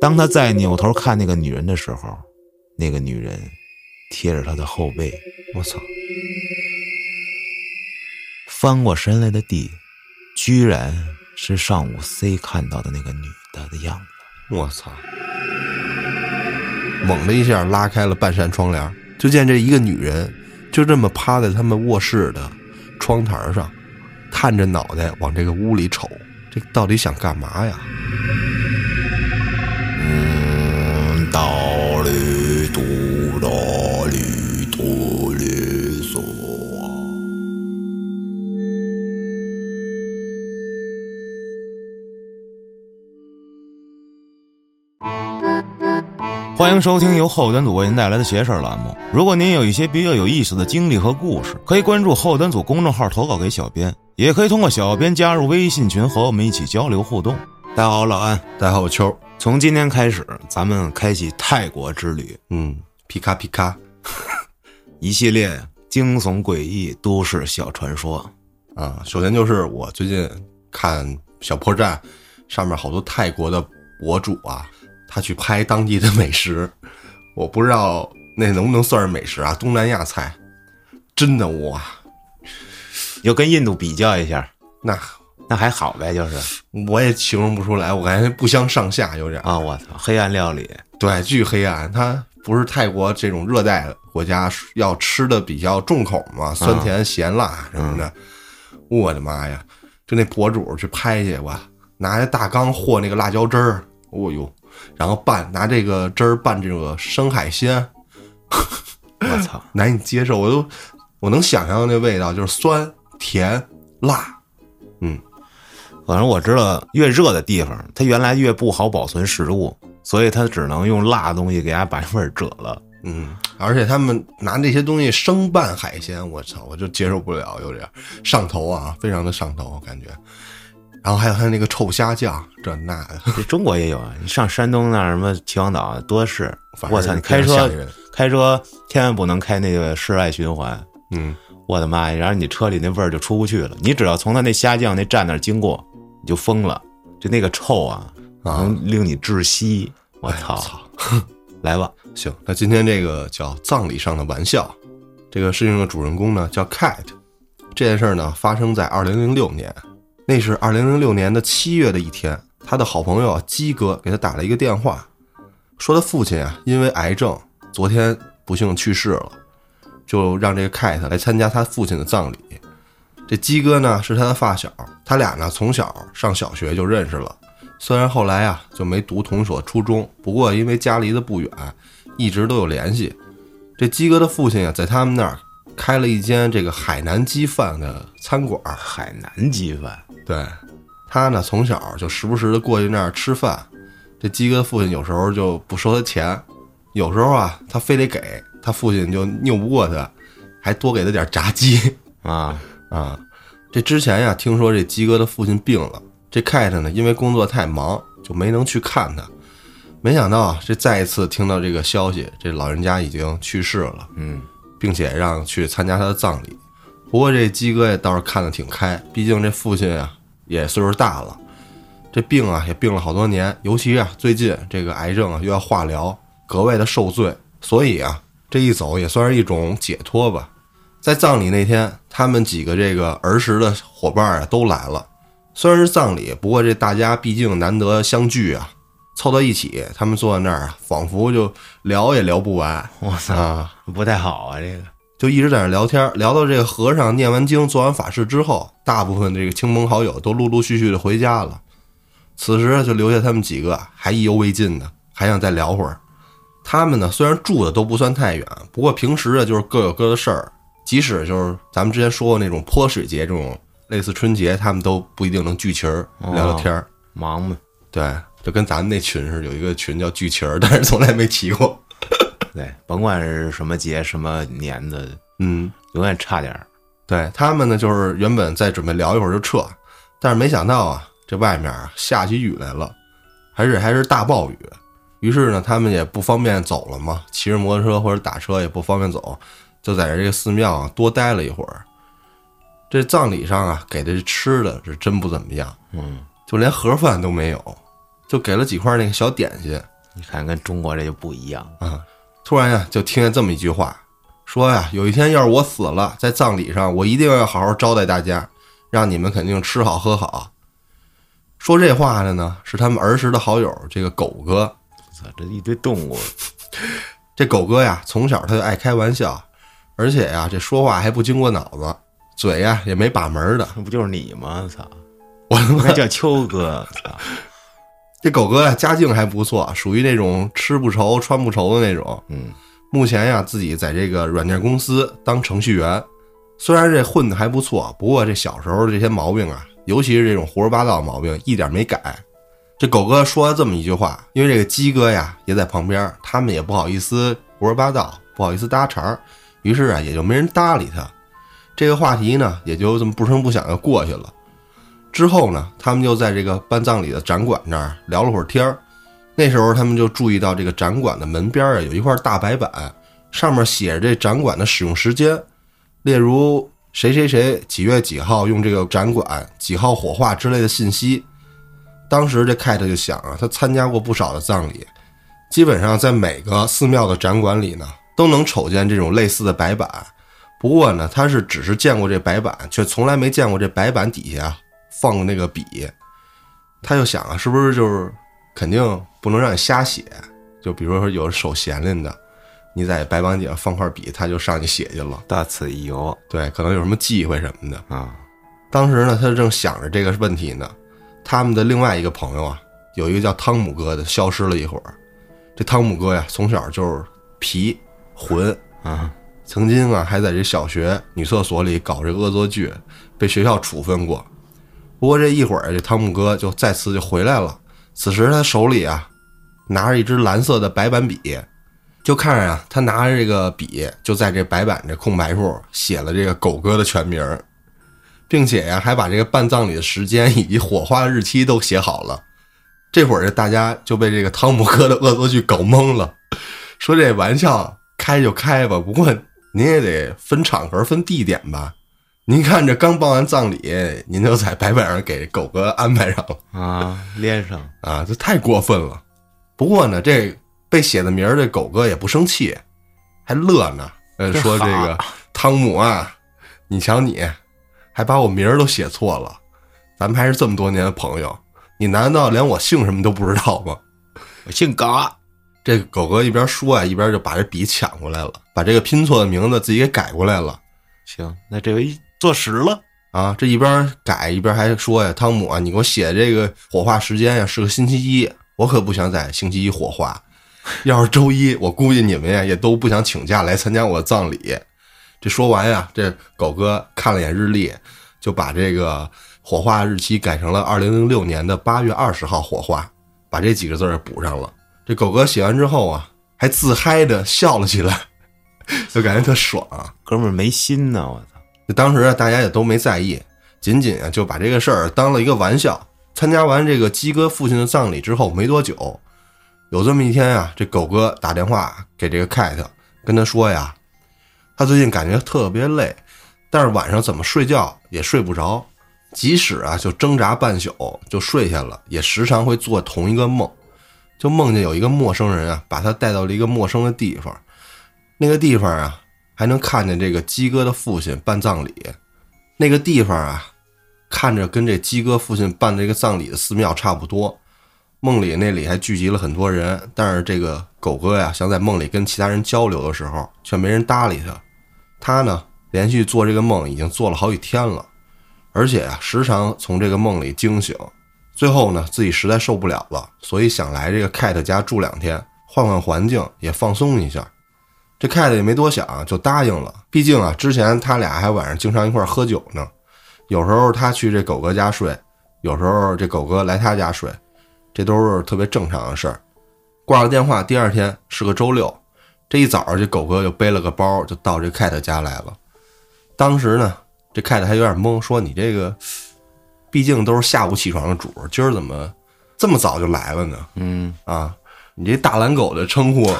当他再扭头看那个女人的时候，那个女人贴着他的后背，我操！翻过身来的地，居然是上午 C 看到的那个女的的样子。我操！猛的一下拉开了半扇窗帘，就见这一个女人就这么趴在他们卧室的窗台上，探着脑袋往这个屋里瞅，这到底想干嘛呀？欢迎收听由后端组为您带来的“邪事儿”栏目。如果您有一些比较有意思的经历和故事，可以关注后端组公众号投稿给小编，也可以通过小编加入微信群和我们一起交流互动。大家好，老安。大家好，我秋。从今天开始，咱们开启泰国之旅，嗯，皮卡皮卡，一系列惊悚诡异都市小传说。啊，首先就是我最近看小破站上面好多泰国的博主啊，他去拍当地的美食，我不知道那能不能算是美食啊？东南亚菜，真的哇，要跟印度比较一下，那那还好呗，就是我也形容不出来，我感觉不相上下，有点啊，我操，黑暗料理，对，巨黑暗。它不是泰国这种热带国家要吃的比较重口嘛，酸甜咸辣什么的。我的妈呀！就那博主去拍去，吧拿着大缸和那个辣椒汁儿，哦呦，然后拌拿这个汁儿拌这个生海鲜，我操，难以接受，我都我能想象那味道，就是酸甜辣，嗯，反正我知道，越热的地方，它原来越不好保存食物，所以它只能用辣的东西给它把味儿遮了。嗯，而且他们拿这些东西生拌海鲜，我操，我就接受不了，有点上头啊，非常的上头感觉。然后还有他那个臭虾酱，这那的，这中国也有啊。你上山东那什么秦皇岛多是，我操，你开车开车千万不能开那个室外循环，嗯，我的妈呀！然后你车里那味儿就出不去了。你只要从他那虾酱那站那儿经过，你就疯了，就那个臭啊，啊能令你窒息。我！操！来吧，行，那今天这个叫葬礼上的玩笑，这个事情的主人公呢叫 Cat，这件事儿呢发生在二零零六年，那是二零零六年的七月的一天，他的好朋友鸡哥给他打了一个电话，说他父亲啊因为癌症昨天不幸去世了，就让这个 Cat 来参加他父亲的葬礼。这鸡哥呢是他的发小，他俩呢从小上小学就认识了。虽然后来啊就没读同所初中，不过因为家离得不远，一直都有联系。这鸡哥的父亲啊，在他们那儿开了一间这个海南鸡饭的餐馆。海南鸡饭，对他呢，从小就时不时的过去那儿吃饭。这鸡哥的父亲有时候就不收他钱，有时候啊，他非得给他父亲就拗不过他，还多给他点炸鸡。啊，啊，这之前呀，听说这鸡哥的父亲病了，这 Kate 呢，因为工作太忙，就没能去看他。没想到啊，这再一次听到这个消息，这老人家已经去世了，嗯，并且让去参加他的葬礼。不过这鸡哥也倒是看得挺开，毕竟这父亲啊也岁数大了，这病啊也病了好多年，尤其啊最近这个癌症啊又要化疗，格外的受罪，所以啊这一走也算是一种解脱吧。在葬礼那天，他们几个这个儿时的伙伴啊都来了。虽然是葬礼，不过这大家毕竟难得相聚啊，凑到一起，他们坐在那儿啊，仿佛就聊也聊不完我操，啊，不太好啊，这个就一直在那聊天，聊到这个和尚念完经、做完法事之后，大部分这个亲朋好友都陆陆续续的回家了。此时就留下他们几个还意犹未尽的，还想再聊会儿。他们呢虽然住的都不算太远，不过平时啊就是各有各的事儿。即使就是咱们之前说过那种泼水节这种类似春节，他们都不一定能聚齐儿聊聊天儿。忙嘛，对，就跟咱们那群似的，有一个群叫聚齐儿，但是从来没齐过。对，甭管是什么节什么年的，嗯，永远差点儿。对他们呢，就是原本在准备聊一会儿就撤，但是没想到啊，这外面啊下起雨来了，还是还是大暴雨。于是呢，他们也不方便走了嘛，骑着摩托车或者打车也不方便走，就在这个寺庙啊多待了一会儿。这葬礼上啊，给的吃的是真不怎么样，嗯，就连盒饭都没有，就给了几块那个小点心你看跟中国这就不一样。啊。突然呀，就听见这么一句话，说呀，有一天要是我死了，在葬礼上，我一定要好好招待大家，让你们肯定吃好喝好。说这话的呢，是他们儿时的好友这个狗哥。操，这一堆动物，这狗哥呀，从小他就爱开玩笑，而且呀，这说话还不经过脑子，嘴呀也没把门儿的。那不就是你吗？操，我他妈叫秋哥。操，这狗哥呀，家境还不错，属于那种吃不愁穿不愁的那种。嗯，目前呀，自己在这个软件公司当程序员，虽然这混的还不错，不过这小时候的这些毛病啊，尤其是这种胡说八道的毛病，一点没改。这狗哥说了这么一句话，因为这个鸡哥呀也在旁边，他们也不好意思胡说八道，不好意思搭茬儿，于是啊也就没人搭理他。这个话题呢，也就这么不声不响的过去了。之后呢，他们就在这个办葬礼的展馆那儿聊了会儿天儿。那时候他们就注意到这个展馆的门边儿啊有一块大白板，上面写着这展馆的使用时间，例如谁谁谁几月几号用这个展馆，几号火化之类的信息。当时这凯特就想啊，他参加过不少的葬礼，基本上在每个寺庙的展馆里呢，都能瞅见这种类似的白板。不过呢，他是只是见过这白板，却从来没见过这白板底下放那个笔。他就想啊，是不是就是肯定不能让你瞎写？就比如说有手闲练的，你在白板底下放块笔，他就上去写去了。到此一游对，可能有什么忌讳什么的。啊，当时呢，他正想着这个问题呢，他们的另外一个朋友啊，有一个叫汤姆哥的，消失了一会儿。这汤姆哥呀，从小就是皮混，啊，曾经啊还在这小学女厕所里搞这恶作剧，被学校处分过。不过这一会儿，这汤姆哥就再次就回来了。此时他手里啊拿着一支蓝色的白板笔，就看着啊他拿着这个笔就在这白板这空白处写了这个狗哥的全名，并且呀还把这个办葬礼的时间以及火化日期都写好了。这会儿这大家就被这个汤姆哥的恶作剧搞懵了，说这玩笑开就开吧，不过您也得分场合、分地点吧。您看这刚办完葬礼，您就在白板上给狗哥安排上了啊，连上啊，这太过分了。不过呢，这被写的名儿这狗哥也不生气，还乐呢。呃，说这个汤姆啊，你瞧你，还把我名儿都写错了，咱们还是这么多年的朋友，你难道连我姓什么都不知道吗？我姓嘎，这个狗哥一边说啊，一边就把这笔抢过来了，把这个拼错的名字自己给改过来了。行，那这回坐实了。啊，这一边改一边还说呀，汤姆啊，你给我写这个火化时间呀是个星期一，我可不想在星期一火化。要是周一，我估计你们呀也都不想请假来参加我的葬礼。这说完呀，这狗哥看了眼日历，就把这个火化日期改成了二零零六年的八月二十号火化，把这几个字儿补上了。这狗哥写完之后啊，还自嗨的笑了起来，就感觉特爽、哥们儿没心呢，我！当时啊，大家也都没在意，仅仅啊就把这个事儿当了一个玩笑。参加完这个鸡哥父亲的葬礼之后没多久，有这么一天啊，这狗哥打电话给这个凯特，跟他说呀，他最近感觉特别累，但是晚上怎么睡觉也睡不着，即使啊就挣扎半宿就睡下了，也时常会做同一个梦，就梦见有一个陌生人啊把他带到了一个陌生的地方，那个地方啊还能看见这个鸡哥的父亲办葬礼，那个地方啊，看着跟这鸡哥父亲办这个葬礼的寺庙差不多。梦里那里还聚集了很多人，但是这个狗哥呀，想在梦里跟其他人交流的时候，却没人搭理他。他呢，连续做这个梦已经做了好几天了，而且啊，时常从这个梦里惊醒。最后呢，自己实在受不了了，所以想来这个凯特家住两天，换换环境，也放松一下。这凯特也没多想，就答应了。毕竟啊，之前他俩还晚上经常一块儿喝酒呢。有时候他去这狗哥家睡，有时候这狗哥来他家睡，这都是特别正常的事儿。挂了电话，第二天是个周六，这一早这狗哥就背了个包，就到这凯特家来了。当时呢，这凯特还有点懵，说：“你这个，毕竟都是下午起床的主，今儿怎么这么早就来了呢？”嗯，啊，你这大懒狗的称呼，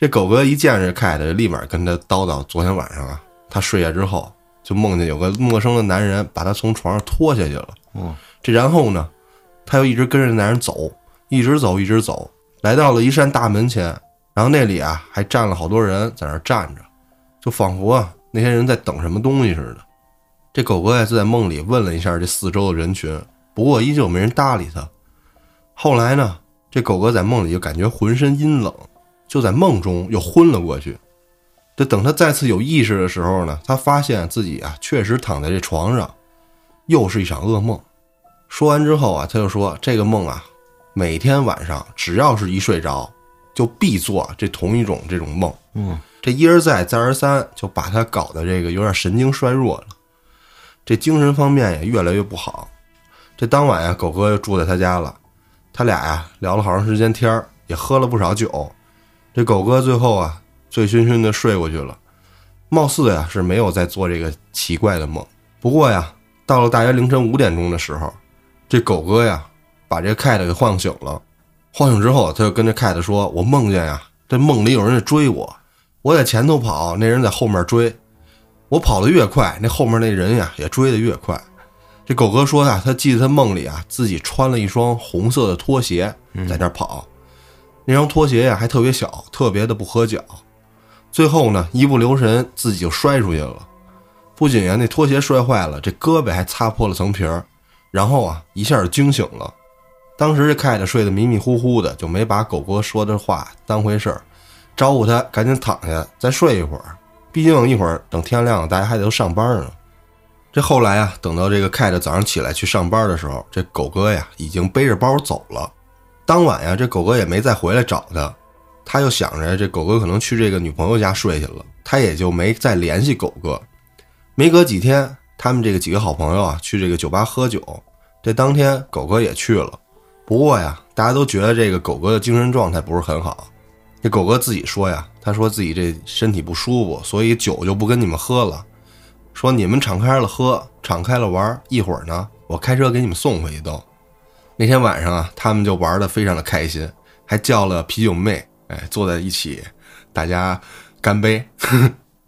这狗哥一见着凯特，立马跟他叨叨昨天晚上啊，他睡下之后就梦见有个陌生的男人把他从床上拖下去了。嗯，这然后呢，他又一直跟着男人走，一直走，一直走，来到了一扇大门前，然后那里啊还站了好多人在那儿站着，就仿佛啊那些人在等什么东西似的。这狗哥呀就在梦里问了一下这四周的人群，不过依旧没人搭理他。后来呢，这狗哥在梦里就感觉浑身阴冷，就在梦中又昏了过去。这等他再次有意识的时候呢，他发现自己啊确实躺在这床上，又是一场噩梦。说完之后啊，他就说这个梦啊，每天晚上只要是一睡着，就必做这同一种这种梦。嗯，这一而再再而三，就把他搞得这个有点神经衰弱了，这精神方面也越来越不好。这当晚呀，狗哥又住在他家了，他俩呀聊了好长时间天儿，也喝了不少酒。这狗哥最后啊醉醺醺的睡过去了，貌似呀是没有在做这个奇怪的梦。不过呀，到了大约凌晨五点钟的时候，这狗哥呀把这个 cat 给晃醒了。晃醒之后，他就跟这 cat 说：“我梦见呀，这梦里有人在追我，我在前头跑，那人在后面追，我跑得越快，那后面那人呀也追得越快。”这狗哥说呀，他记得他梦里啊自己穿了一双红色的拖鞋在那儿跑，那双拖鞋呀还特别小，特别的不合脚。最后呢，一不留神自己就摔出去了。不仅呀那拖鞋摔坏了，这胳膊还擦破了层皮儿，然后啊一下就惊醒了。当时这 cat 睡得迷迷糊糊的，就没把狗哥说的话当回事儿，招呼他赶紧躺下再睡一会儿，毕竟一会儿等天亮了，大家还得都上班呢。这后来啊，等到这个 cat 早上起来去上班的时候，这狗哥呀已经背着包走了。当晚呀，这狗哥也没再回来找他，他又想着这狗哥可能去这个女朋友家睡去了，他也就没再联系狗哥。没隔几天，他们这个几个好朋友啊去这个酒吧喝酒，这当天狗哥也去了。不过呀，大家都觉得这个狗哥的精神状态不是很好。这狗哥自己说呀，他说自己这身体不舒服，所以酒就不跟你们喝了。说你们敞开了喝，敞开了玩，一会儿呢，我开车给你们送回去都。那天晚上啊，他们就玩的非常的开心，还叫了啤酒妹，哎，坐在一起，大家干杯。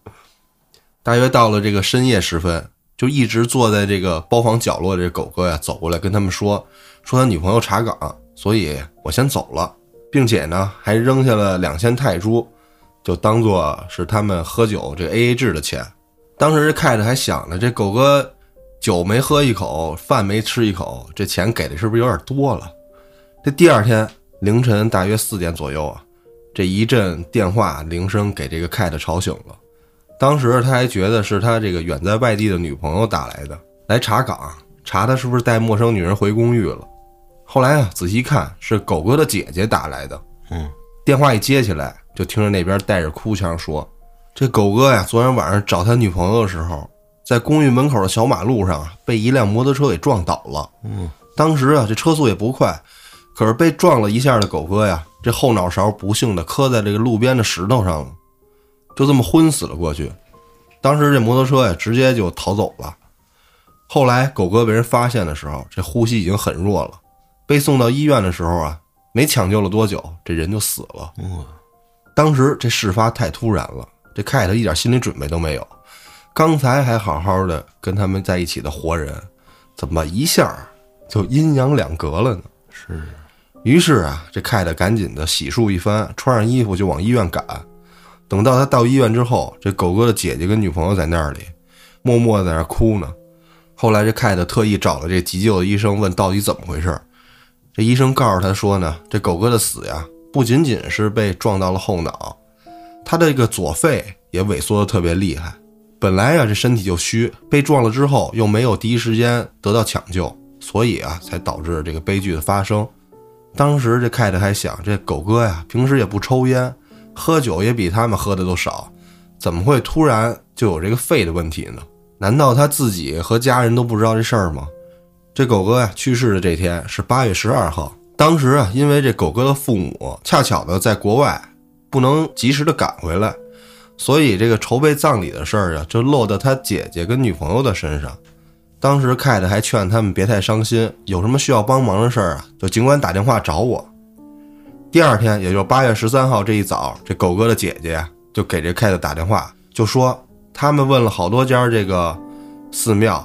大约到了这个深夜时分，就一直坐在这个包房角落的这狗哥呀，走过来跟他们说，说他女朋友查岗，所以我先走了，并且呢，还扔下了两千泰铢，就当做是他们喝酒这 A A 制的钱。当时这 cat 还想着，这狗哥酒没喝一口，饭没吃一口，这钱给的是不是有点多了？这第二天凌晨大约四点左右啊，这一阵电话铃声给这个 cat 吵醒了。当时他还觉得是他这个远在外地的女朋友打来的，来查岗，查他是不是带陌生女人回公寓了。后来啊，仔细一看是狗哥的姐姐打来的。嗯，电话一接起来，就听着那边带着哭腔说。这狗哥呀，昨天晚上找他女朋友的时候，在公寓门口的小马路上啊，被一辆摩托车给撞倒了。嗯，当时啊，这车速也不快，可是被撞了一下的狗哥呀，这后脑勺不幸的磕在这个路边的石头上了，就这么昏死了过去。当时这摩托车呀，直接就逃走了。后来狗哥被人发现的时候，这呼吸已经很弱了，被送到医院的时候啊，没抢救了多久，这人就死了。嗯，当时这事发太突然了。这 cat 一点心理准备都没有，刚才还好好的跟他们在一起的活人，怎么一下就阴阳两隔了呢？是。于是啊，这凯特赶紧的洗漱一番，穿上衣服就往医院赶。等到他到医院之后，这狗哥的姐姐跟女朋友在那里，默默在那哭呢。后来这凯特特意找了这急救的医生，问到底怎么回事。这医生告诉他说呢，这狗哥的死呀，不仅仅是被撞到了后脑。他的这个左肺也萎缩的特别厉害，本来啊这身体就虚，被撞了之后又没有第一时间得到抢救，所以啊才导致这个悲剧的发生。当时这 cat 还想，这狗哥呀平时也不抽烟，喝酒也比他们喝的都少，怎么会突然就有这个肺的问题呢？难道他自己和家人都不知道这事儿吗？这狗哥呀去世的这天是八月十二号，当时啊因为这狗哥的父母恰巧的在国外。不能及时的赶回来，所以这个筹备葬礼的事儿啊，就落到他姐姐跟女朋友的身上。当时 Kate 还劝他们别太伤心，有什么需要帮忙的事儿啊，就尽管打电话找我。第二天，也就是八月十三号这一早，这狗哥的姐姐就给这 Kate 打电话，就说他们问了好多家这个寺庙，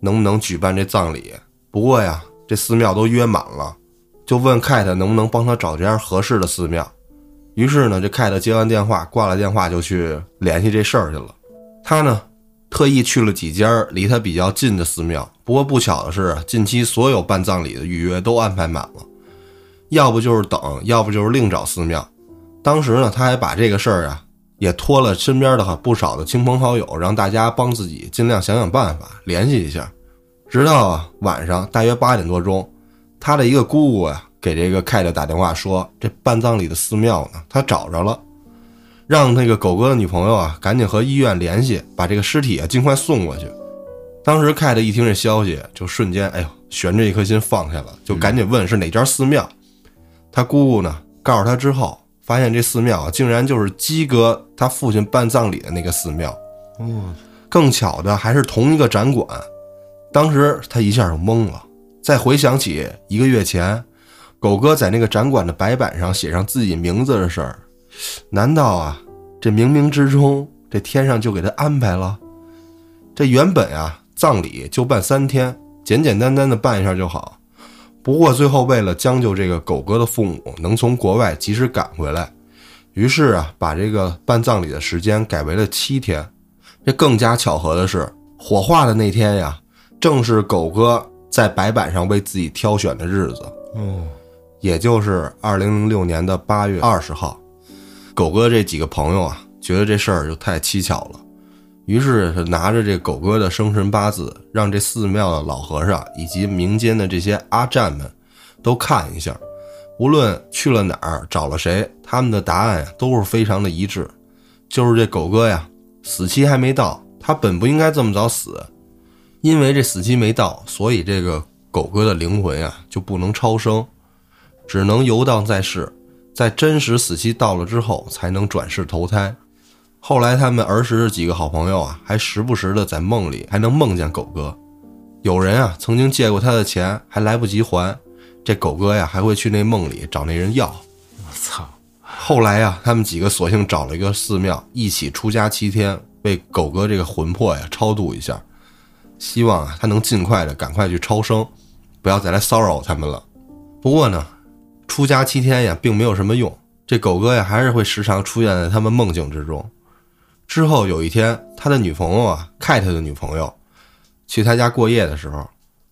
能不能举办这葬礼。不过呀，这寺庙都约满了，就问凯特能不能帮他找家合适的寺庙。于是呢，这凯特接完电话，挂了电话就去联系这事儿去了。他呢，特意去了几家离他比较近的寺庙。不过不巧的是，近期所有办葬礼的预约都安排满了，要不就是等，要不就是另找寺庙。当时呢，他还把这个事儿啊，也托了身边的不少的亲朋好友，让大家帮自己尽量想想办法，联系一下。直到晚上大约八点多钟，他的一个姑姑呀给这个凯特打电话说，这办葬礼的寺庙呢，他找着了，让那个狗哥的女朋友啊赶紧和医院联系，把这个尸体啊尽快送过去。当时凯特一听这消息，就瞬间哎呦悬着一颗心放下了，就赶紧问是哪家寺庙。他姑姑呢告诉他之后，发现这寺庙竟然就是鸡哥他父亲办葬礼的那个寺庙。哦，更巧的还是同一个展馆。当时他一下就懵了，再回想起一个月前，狗哥在那个展馆的白板上写上自己名字的事儿，难道啊，这冥冥之中，这天上就给他安排了？这原本啊，葬礼就办三天，简简单单的办一下就好。不过最后为了将就这个狗哥的父母能从国外及时赶回来，于是啊，把这个办葬礼的时间改为了七天。这更加巧合的是，火化的那天呀。正是狗哥在白板上为自己挑选的日子，哦，也就是二零零六年的八月二十号。狗哥这几个朋友啊，觉得这事儿就太蹊跷了，于是拿着这狗哥的生辰八字，让这寺庙的老和尚以及民间的这些阿占们都看一下。无论去了哪儿，找了谁，他们的答案呀都是非常的一致，就是这狗哥呀，死期还没到，他本不应该这么早死。因为这死期没到，所以这个狗哥的灵魂呀就不能超生，只能游荡在世，在真实死期到了之后才能转世投胎。后来他们儿时的几个好朋友啊，还时不时的在梦里还能梦见狗哥。有人啊曾经借过他的钱，还来不及还，这狗哥呀还会去那梦里找那人要。我操！后来呀，他们几个索性找了一个寺庙，一起出家七天，为狗哥这个魂魄呀超度一下。希望啊，他能尽快的赶快去超生，不要再来骚扰他们了。不过呢，出家七天呀，并没有什么用。这狗哥呀，还是会时常出现在他们梦境之中。之后有一天，他的女朋友啊，凯特的女朋友，去他家过夜的时候，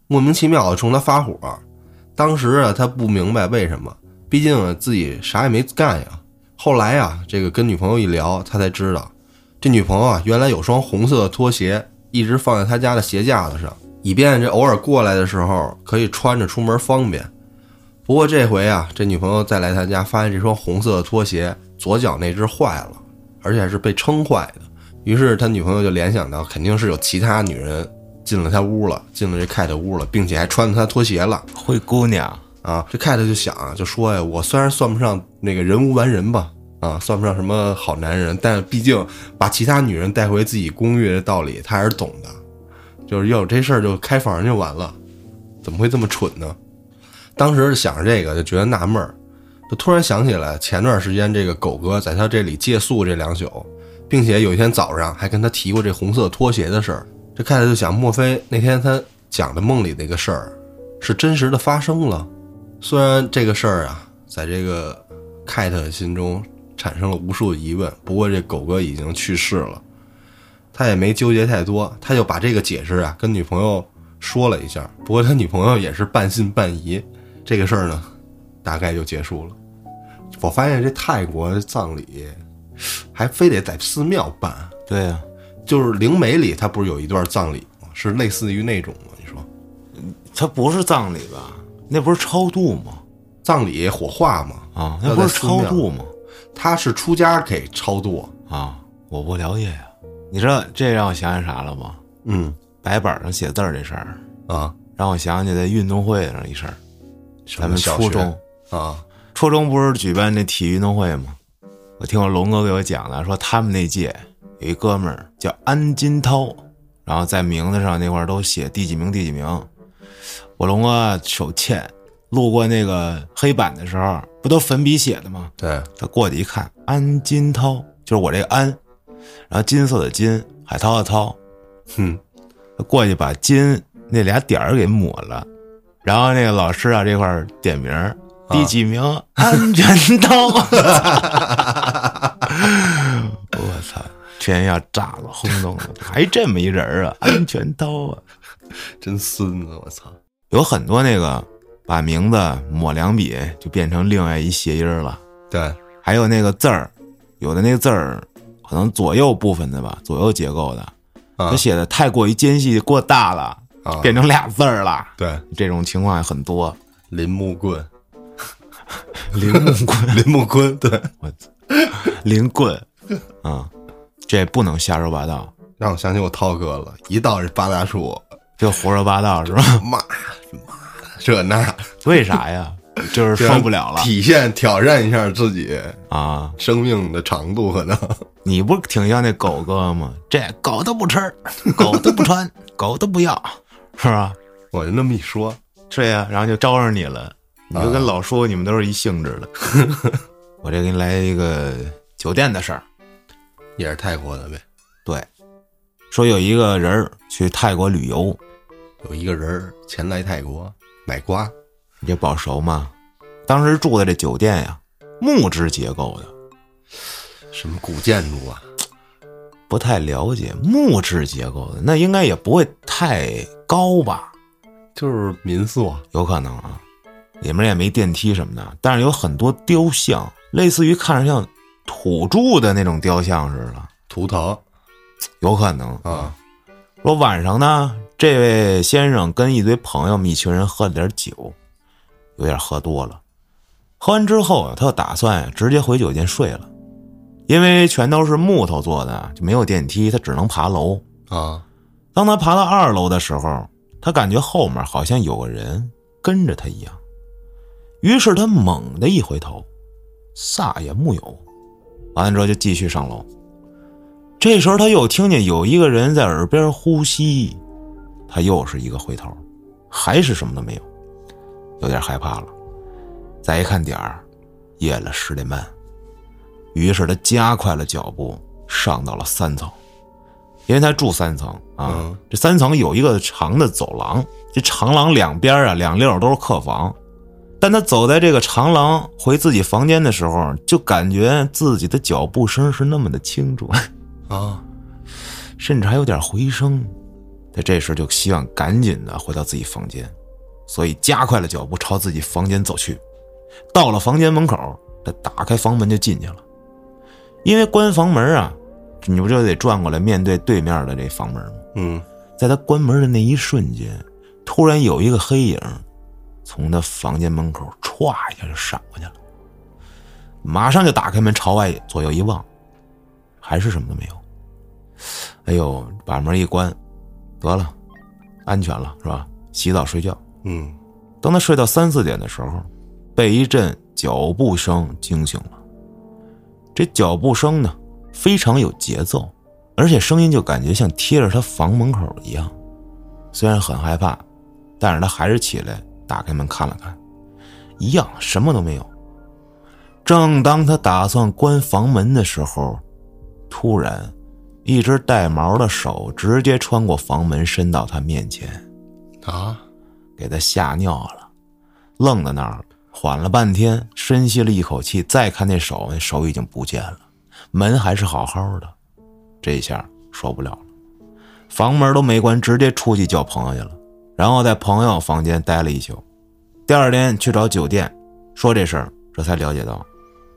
莫名其妙的冲他发火。当时啊，他不明白为什么，毕竟自己啥也没干呀。后来啊，这个跟女朋友一聊，他才知道，这女朋友啊，原来有双红色的拖鞋。一直放在他家的鞋架子上，以便这偶尔过来的时候可以穿着出门方便。不过这回啊，这女朋友再来他家，发现这双红色的拖鞋左脚那只坏了，而且是被撑坏的。于是他女朋友就联想到，肯定是有其他女人进了他屋了，进了这 Cat 屋了，并且还穿了他拖鞋了。灰姑娘啊，这 Cat 就想啊，就说呀，我虽然算不上那个人无完人吧。啊，算不上什么好男人，但毕竟把其他女人带回自己公寓的道理，他还是懂的。就是要有这事儿就开房就完了，怎么会这么蠢呢？当时想着这个就觉得纳闷儿，就突然想起来前段时间这个狗哥在他这里借宿这两宿，并且有一天早上还跟他提过这红色拖鞋的事儿。这凯特就想，莫非那天他讲的梦里那个事儿是真实的发生了？虽然这个事儿啊，在这个凯特心中。产生了无数的疑问，不过这狗哥已经去世了，他也没纠结太多，他就把这个解释啊跟女朋友说了一下。不过他女朋友也是半信半疑，这个事儿呢，大概就结束了。我发现这泰国葬礼还非得在寺庙办，对呀，就是灵媒里他不是有一段葬礼吗？是类似于那种吗？你说，他不是葬礼吧？那不是超度吗？葬礼火化吗？啊，那不是超度吗？他是出家给超度啊，我不了解呀。你知道这让我想起啥了吗？嗯，白板上写字儿这事儿啊，让我想起在运动会上一事儿。咱们初中啊，初中不是举办那体育运动会吗？我听我龙哥给我讲的，说他们那届有一哥们儿叫安金涛，然后在名字上那块儿都写第几名第几名。我龙哥手欠。路过那个黑板的时候，不都粉笔写的吗？对他过去一看，安金涛就是我这个安，然后金色的金，海涛的涛，哼，他过去把金那俩点儿给抹了，然后那个老师啊这块儿点名儿，第几名？安全刀。我操！天要炸了，轰动了，还这么一人儿啊？安全刀啊！真孙子，我操！有很多那个把名字抹两笔就变成另外一谐音儿了，对，还有那个字儿，有的那个字儿可能左右部分的吧，左右结构的，啊他写的太过于间隙过大了，啊，变成俩字儿了。对，这种情况也很多。林木棍，林木棍，林木棍，对，我操，林棍，啊、这不能瞎说八道，让我想起我涛哥了，一到这八大处，就胡说八道是吧？骂妈这那，为啥呀？就是受不了了。体现挑战一下自己啊！生命的长度，可能。你不是挺像那狗哥吗？这狗都不吃，狗都不穿，狗都不要，是吧？我就那么一说，是呀，然后就招上你了，你就跟老说你们都是一性质的。我这给你来一个酒店的事儿，也是泰国的呗。对，说有一个人儿去泰国旅游，有一个人儿前来泰国买瓜，你这不好熟吗？当时住的这酒店呀，木质结构的，什么古建筑啊？不太了解木质结构的，那应该也不会太高吧？就是民宿啊，有可能啊，里面也没电梯什么的，但是有很多雕像，类似于看着像土著的那种雕像似的，图腾有可能。啊，说晚上呢，这位先生跟一堆朋友们一群人喝了点酒，有点喝多了。喝完之后啊，他就打算直接回酒店睡了，因为全都是木头做的，就没有电梯，他只能爬楼。啊，当他爬到二楼的时候，他感觉后面好像有个人跟着他一样，于是他猛地一回头，啥也木有。完了之后就继续上楼。这时候他又听见有一个人在耳边呼吸，他又是一个回头，还是什么都没有，有点害怕了。再一看点儿，夜了十点半，于是他加快了脚步，上到了三层。因为他住三层啊，嗯这三层有一个长的走廊，这长廊两边啊两溜都是客房。但他走在这个长廊回自己房间的时候，就感觉自己的脚步声是那么的清楚，啊，甚至还有点回声。他这时就希望赶紧的回到自己房间，所以加快了脚步朝自己房间走去。到了房间门口，他打开房门就进去了。因为关房门啊，你不就得转过来面对对面的这房门吗？嗯，在他关门的那一瞬间，突然有一个黑影从他房间门口歘一下就闪过去了，马上就打开门朝外左右一望，还是什么都没有。哎呦，把门一关，得了，安全了是吧？洗澡睡觉。嗯，当他睡到三四点的时候，被一阵脚步声惊醒了。这脚步声呢，非常有节奏，而且声音就感觉像贴着他房门口一样。虽然很害怕，但是他还是起来打开门看了看，一样什么都没有。正当他打算关房门的时候，突然，一只带毛的手直接穿过房门伸到他面前。啊，给他吓尿了，愣在那儿，缓了半天，深吸了一口气，再看那手，那手已经不见了，门还是好好的，这下受不了了，房门都没关，直接出去叫朋友去了，然后在朋友房间待了一宿，第二天去找酒店说这事儿，这才了解到，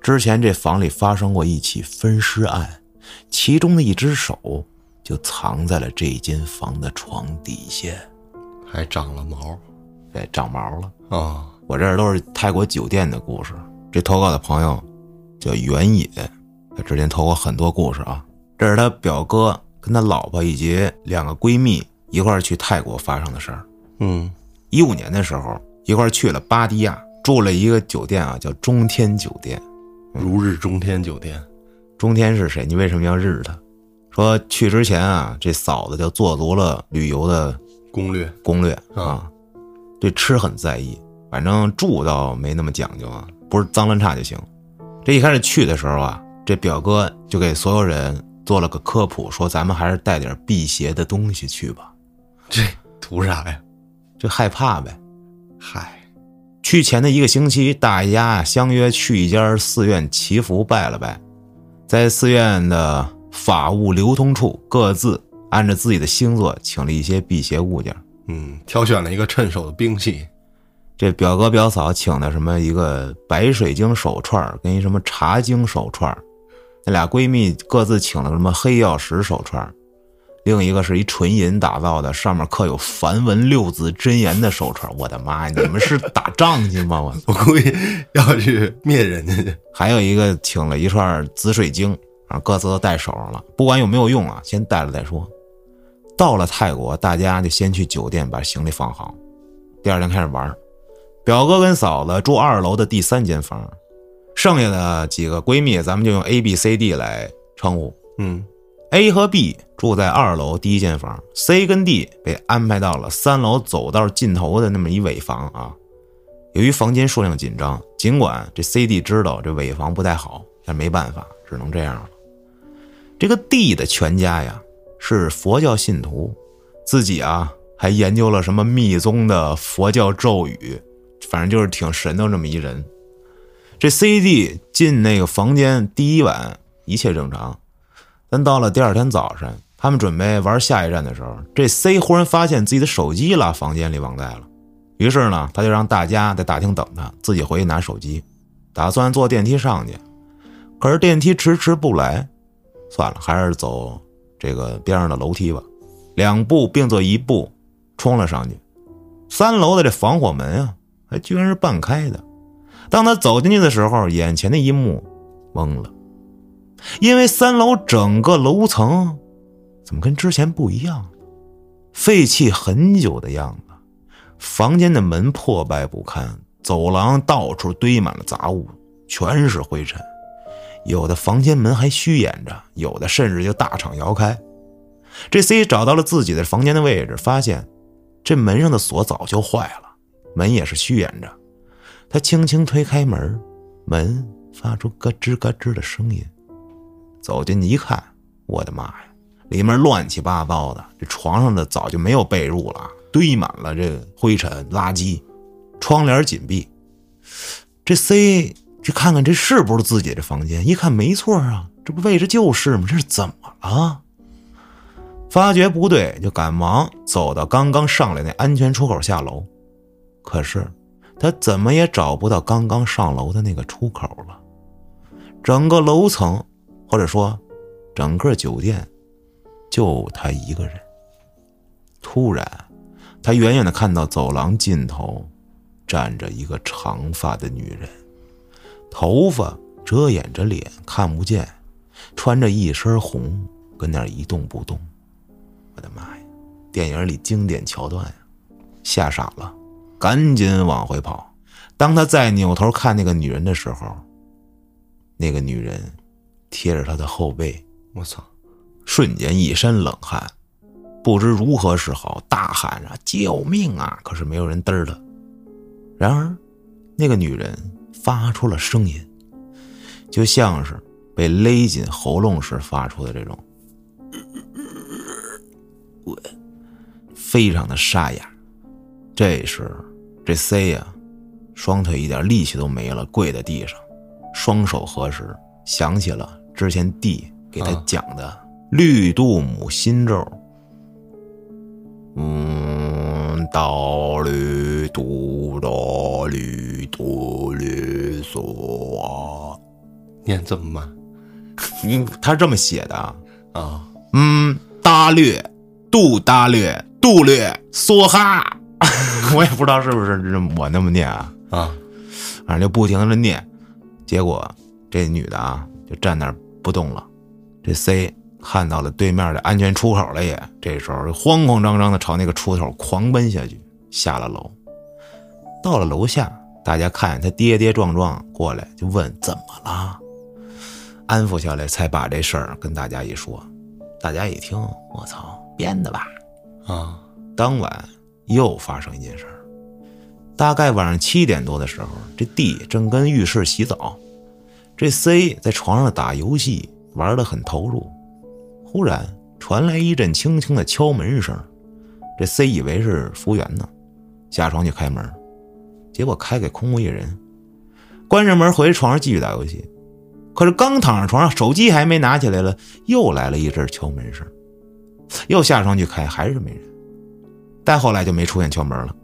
之前这房里发生过一起分尸案，其中的一只手就藏在了这间房的床底下。还长了毛对，长毛了。啊，我这儿都是泰国酒店的故事。这投稿的朋友叫原野，他之前投过很多故事啊。这是他表哥跟他老婆以及两个闺蜜一块儿去泰国发生的事儿。嗯，一五年的时候，一块儿去了芭堤雅，住了一个酒店啊，叫中天酒店。如日中天酒店中天是谁？你为什么要日他？说去之前啊，这嫂子就做足了旅游的攻略攻略啊，对吃很在意，反正住倒没那么讲究啊，不是脏乱差就行。这一开始去的时候啊，这表哥就给所有人做了个科普，说咱们还是带点辟邪的东西去吧。这图啥呀？这害怕呗。嗨，去前的一个星期，大家相约去一家寺院祈福拜了拜，在寺院的法物流通处，各自按照自己的星座请了一些辟邪物件。嗯，挑选了一个趁手的兵器。这表哥表嫂请的什么一个白水晶手串跟一什么茶晶手串那俩闺蜜各自请了什么黑曜石手串另一个是一纯银打造的，上面刻有梵文六字真言的手串我的妈呀，你们是打仗去吗？我 我估计要去灭人家去。还有一个请了一串紫水晶，啊，各自都戴手上了，不管有没有用啊，先戴了再说。到了泰国，大家就先去酒店把行李放好，第二天开始玩。表哥跟嫂子住二楼的第三间房，剩下的几个闺蜜咱们就用 A、B、C、D 来称呼。嗯，A 和 B 住在二楼第一间房，C 跟 D 被安排到了三楼走道尽头的那么一尾房啊。由于房间数量紧张，尽管这 C、D 知道这尾房不太好，但没办法，只能这样了。这个 D 的全家呀是佛教信徒，自己啊还研究了什么密宗的佛教咒语。反正就是挺神的这么一人。这 C D 进那个房间第一晚一切正常，但到了第二天早上，他们准备玩下一站的时候，这 C 忽然发现自己的手机落房间里忘带了。于是呢，他就让大家在大厅等他，自己回去拿手机，打算坐电梯上去。可是电梯迟迟不来，算了，还是走这个边上的楼梯吧。两步并作一步，冲了上去。三楼的这防火门啊！还居然是半开的。当他走进去的时候，眼前的一幕懵了，因为三楼整个楼层怎么跟之前不一样？废弃很久的样子，房间的门破败不堪，走廊到处堆满了杂物，全是灰尘。有的房间门还虚掩着，有的甚至就大敞摇开。这 C 找到了自己的房间的位置，发现这门上的锁早就坏了。门也是虚掩着，他轻轻推开门，门发出咯吱咯吱的声音。走进去一看，我的妈呀，里面乱七八糟的，这床上的早就没有被褥了，堆满了这灰尘垃圾，窗帘紧闭。这 C 这看看这是不是自己的房间？一看没错啊，这不位置就是吗？这是怎么了？发觉不对，就赶忙走到刚刚上来那安全出口下楼。可是，他怎么也找不到刚刚上楼的那个出口了。整个楼层，或者说整个酒店，就他一个人。突然，他远远的看到走廊尽头站着一个长发的女人，头发遮掩着脸，看不见，穿着一身红，跟那儿一动不动。我的妈呀！电影里经典桥段呀，吓傻了。赶紧往回跑。当他再扭头看那个女人的时候，那个女人贴着他的后背。我操！瞬间一身冷汗，不知如何是好，大喊着“救命啊！”可是没有人嘚儿他。然而，那个女人发出了声音，就像是被勒紧喉咙时发出的这种，非常的沙哑。这时。这 C 呀，双腿一点力气都没了，跪在地上，双手合十，想起了之前 D 给他讲的绿度母心咒。嗯，哆绿度哆绿哆绿嗦，念这么慢？嗯，他是这么写的啊。嗯，大略，度大略，度略梭哈。我也不知道是不是我那么念啊啊，反正就不停的念，结果这女的啊就站那儿不动了。这 C 看到了对面的安全出口了，也这时候慌慌张张的朝那个出口狂奔下去，下了楼。到了楼下，大家看见他跌跌撞撞过来，就问怎么了，安抚下来才把这事儿跟大家一说。大家一听，我操，编的吧？啊，当晚。又发生一件事儿，大概晚上七点多的时候，这 D 正跟浴室洗澡，这 C 在床上打游戏，玩的很投入。忽然传来一阵轻轻的敲门声，这 C 以为是服务员呢，下床去开门，结果开给空无一人。关上门回床上继续打游戏，可是刚躺上床上，手机还没拿起来了，又来了一阵敲门声，又下床去开，还是没人。再后来就没出现敲门了。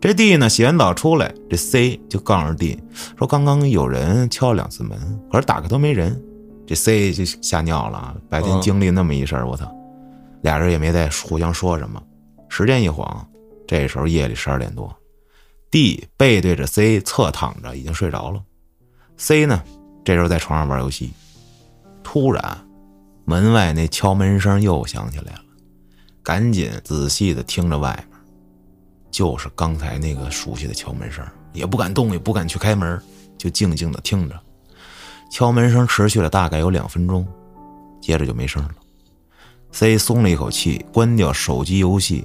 这 D 呢，洗完澡出来，这 C 就告诉 D 说，刚刚有人敲了两次门，可是打开都没人。这 C 就吓尿了，白天经历那么一事儿我操！俩人也没再互相说什么。时间一晃，这时候夜里十二点多，D 背对着 C 侧躺着，已经睡着了。C 呢，这时候在床上玩游戏。突然，门外那敲门声又响起来了，赶紧仔细的听着外面，就是刚才那个熟悉的敲门声，也不敢动，也不敢去开门，就静静的听着。敲门声持续了大概有两分钟，接着就没声了。C 松了一口气，关掉手机游戏，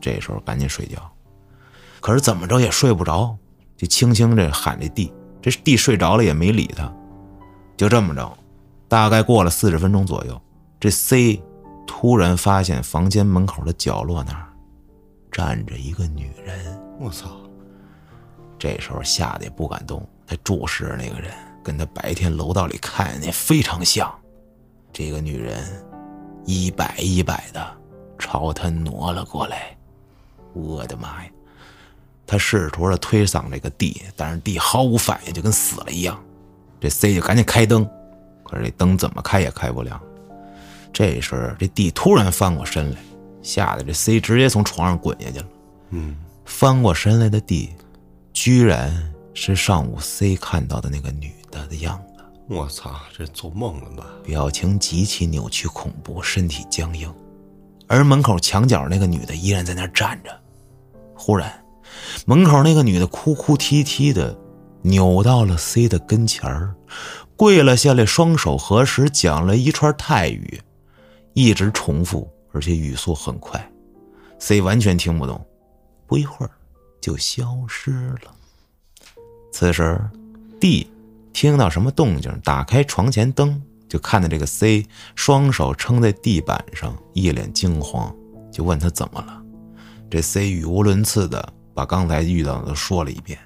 这时候赶紧睡觉。可是怎么着也睡不着，就轻轻这喊这 D，这 D 睡着了也没理他。就这么着，大概过了四十分钟左右，这 C 突然发现房间门口的角落那儿站着一个女人。我操！这时候吓得也不敢动，他注视着那个人。跟他白天楼道里看见非常像，这个女人一摆一摆的朝他挪了过来。我的妈呀！他试图着推搡这个 D，但是 D 毫无反应，就跟死了一样。这 C 就赶紧开灯，可是这灯怎么开也开不亮。这时这 D 突然翻过身来，吓得这 C 直接从床上滚下去了。嗯，翻过身来的 D，居然是上午 C 看到的那个女。的样子，我操，这做梦了吧？表情极其扭曲恐怖，身体僵硬，而门口墙角那个女的依然在那站着。忽然，门口那个女的哭哭啼啼的，扭到了 C 的跟前儿，跪了下来，双手合十，讲了一串泰语，一直重复，而且语速很快，C 完全听不懂。不一会儿，就消失了。此时，D。听到什么动静？打开床前灯，就看到这个 C 双手撑在地板上，一脸惊慌，就问他怎么了。这 C 语无伦次的把刚才遇到的说了一遍，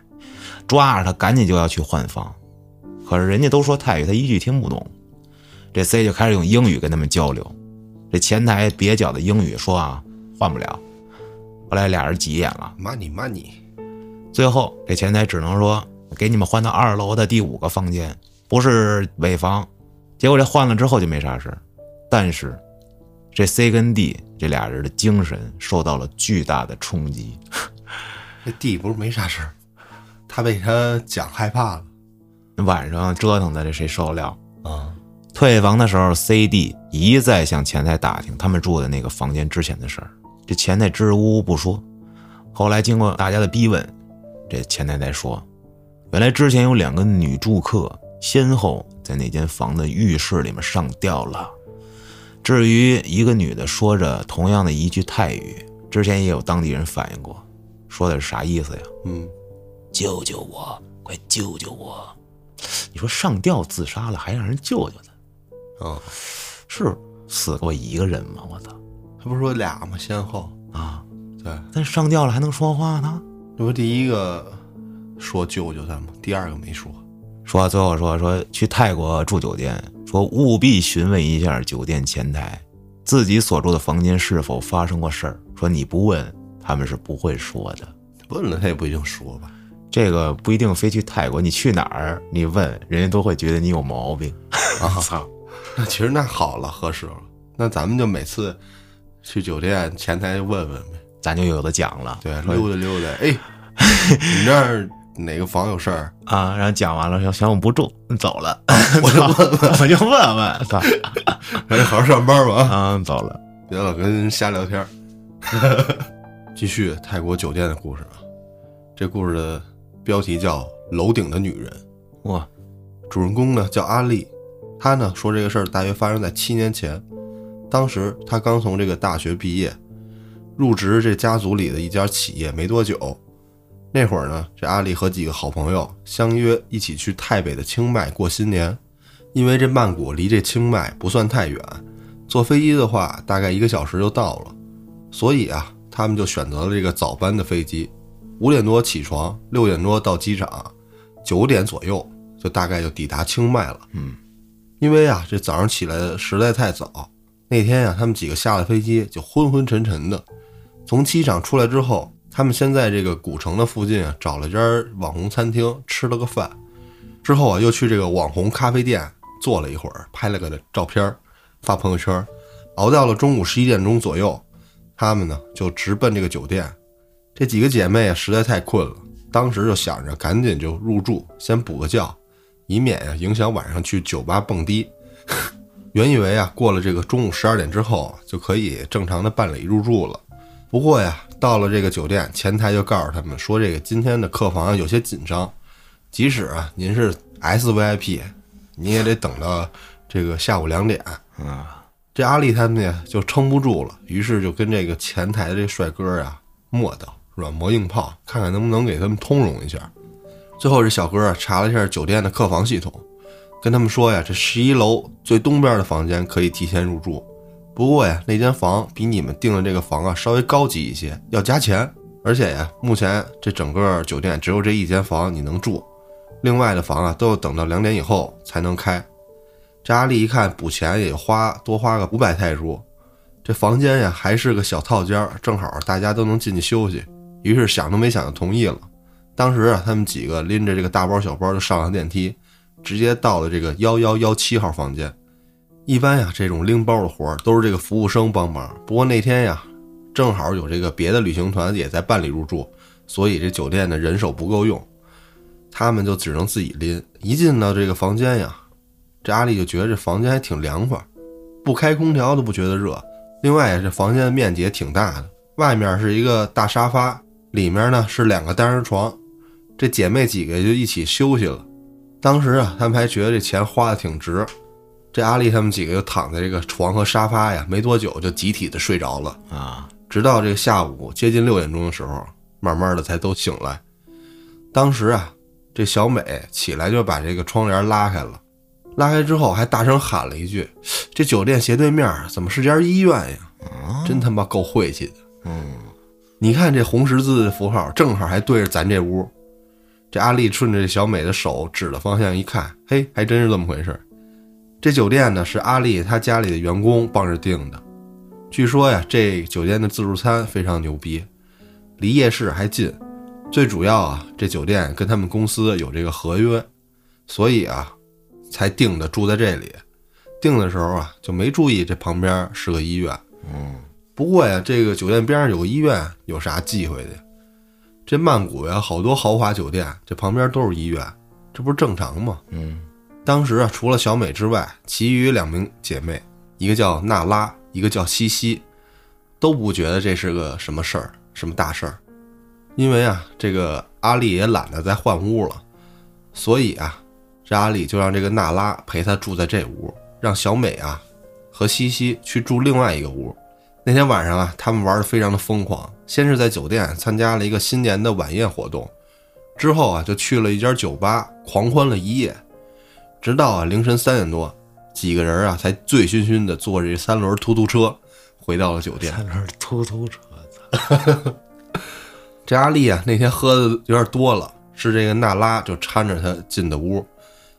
抓着他赶紧就要去换房，可是人家都说泰语，他一句听不懂。这 C 就开始用英语跟他们交流，这前台蹩脚的英语说啊换不了。后来俩人急眼了，money money，最后这前台只能说。给你们换到二楼的第五个房间，不是尾房。结果这换了之后就没啥事但是这 C 跟 D 这俩人的精神受到了巨大的冲击。这 D 不是没啥事他被他讲害怕了。晚上折腾的这谁受得了啊？退房的时候，C、D 一再向前台打听他们住的那个房间之前的事儿，这前台支支吾吾不说。后来经过大家的逼问，这前台才说。原来之前有两个女住客先后在那间房的浴室里面上吊了。至于一个女的说着同样的一句泰语，之前也有当地人反映过，说的是啥意思呀？嗯，救救我，快救救我！你说上吊自杀了还让人救救他？啊，是死过一个人吗？我操，他不是说俩吗？先后啊，对，但上吊了还能说话呢？这不第一个。说救救他吗？第二个没说，说最后说说去泰国住酒店，说务必询问一下酒店前台，自己所住的房间是否发生过事儿。说你不问，他们是不会说的。问了他也不一定说吧。这个不一定非去泰国，你去哪儿你问，人家都会觉得你有毛病。啊 操！那其实那好了，合适了。那咱们就每次去酒店前台问问呗，咱就有的讲了。对，溜达溜达。哎，你这儿。哪个房有事儿啊？然后讲完了，嫌我不住，走了。我就问问，我就问问，操！赶紧好好上班吧。啊，走了，别老跟人瞎聊天。继续泰国酒店的故事啊。这故事的标题叫《楼顶的女人》。哇，主人公呢叫阿丽，他呢说这个事儿大约发生在七年前。当时他刚从这个大学毕业，入职这家族里的一家企业没多久。那会儿呢，这阿丽和几个好朋友相约一起去泰北的清迈过新年，因为这曼谷离这清迈不算太远，坐飞机的话大概一个小时就到了，所以啊，他们就选择了这个早班的飞机，五点多起床，六点多到机场，九点左右就大概就抵达清迈了。嗯，因为啊，这早上起来实在太早，那天呀，他们几个下了飞机就昏昏沉沉的。从机场出来之后，他们先在这个古城的附近啊找了家网红餐厅吃了个饭，之后啊又去这个网红咖啡店坐了一会儿，拍了个照片发朋友圈，熬到了中午十一点钟左右，他们呢就直奔这个酒店。这几个姐妹啊实在太困了，当时就想着赶紧就入住，先补个觉，以免呀影响晚上去酒吧蹦迪。原以为啊过了这个中午十二点之后就可以正常的办理入住了，不过呀到了这个酒店，前台就告诉他们说这个今天的客房有些紧张，即使啊您是 S VIP，你也得等到这个下午两点。啊，这阿丽他们呢就撑不住了，于是就跟这个前台的这帅哥啊磨叨，软磨硬泡，看看能不能给他们通融一下。最后这小哥查了一下酒店的客房系统，跟他们说呀，这十一楼最东边的房间可以提前入住，不过呀那间房比你们订的这个房啊稍微高级一些，要加钱。而且呀，目前这整个酒店只有这一间房你能住，另外的房啊都要等到两点以后才能开。这阿丽一看补钱也花多花个五百泰铢，这房间呀还是个小套间，正好大家都能进去休息。于是想都没想就同意了。当时啊，他们几个拎着这个大包小包就上了电梯，直接到了这个幺幺幺七号房间。一般呀，这种拎包的活儿都是这个服务生帮忙。不过那天呀，正好有这个别的旅行团也在办理入住，所以这酒店的人手不够用，他们就只能自己拎。一进到这个房间呀，这阿丽就觉得这房间还挺凉快，不开空调都不觉得热。另外呀，这房间的面积也挺大的，外面是一个大沙发，里面呢是两个单人床。这姐妹几个就一起休息了。当时啊，他们还觉得这钱花的挺值。这阿丽他们几个就躺在这个床和沙发呀，没多久就集体的睡着了。啊，直到这个下午接近六点钟的时候，慢慢的才都醒来。当时啊，这小美起来就把这个窗帘拉开了，拉开之后还大声喊了一句：“这酒店斜对面怎么是家医院呀？真他妈够晦气的！嗯，你看这红十字的符号，正好还对着咱这屋。”这阿丽顺着这小美的手指的方向一看，嘿，还真是这么回事儿。这酒店呢是阿丽她家里的员工帮着订的，据说呀，这酒店的自助餐非常牛逼，离夜市还近。最主要啊，这酒店跟他们公司有这个合约，所以啊，才定的住在这里。订的时候啊，就没注意这旁边是个医院。嗯，不过呀，这个酒店边上有个医院，有啥忌讳的？这曼谷呀，好多豪华酒店，这旁边都是医院，这不是正常吗？嗯，当时啊，除了小美之外，其余两名姐妹，一个叫娜拉，一个叫西西，都不觉得这是个什么事儿，什么大事儿。因为啊，这个阿丽也懒得再换屋了，所以啊，这阿丽就让这个娜拉陪她住在这屋，让小美啊和西西去住另外一个屋。那天晚上啊，他们玩的非常的疯狂，先是在酒店参加了一个新年的晚宴活动，之后啊就去了一家酒吧狂欢了一夜，直到啊凌晨三点多，几个人啊才醉醺醺的坐着这三轮突突车回到了酒店。三轮突突车，这阿丽啊那天喝的有点多了，是这个娜拉就搀着她进的屋，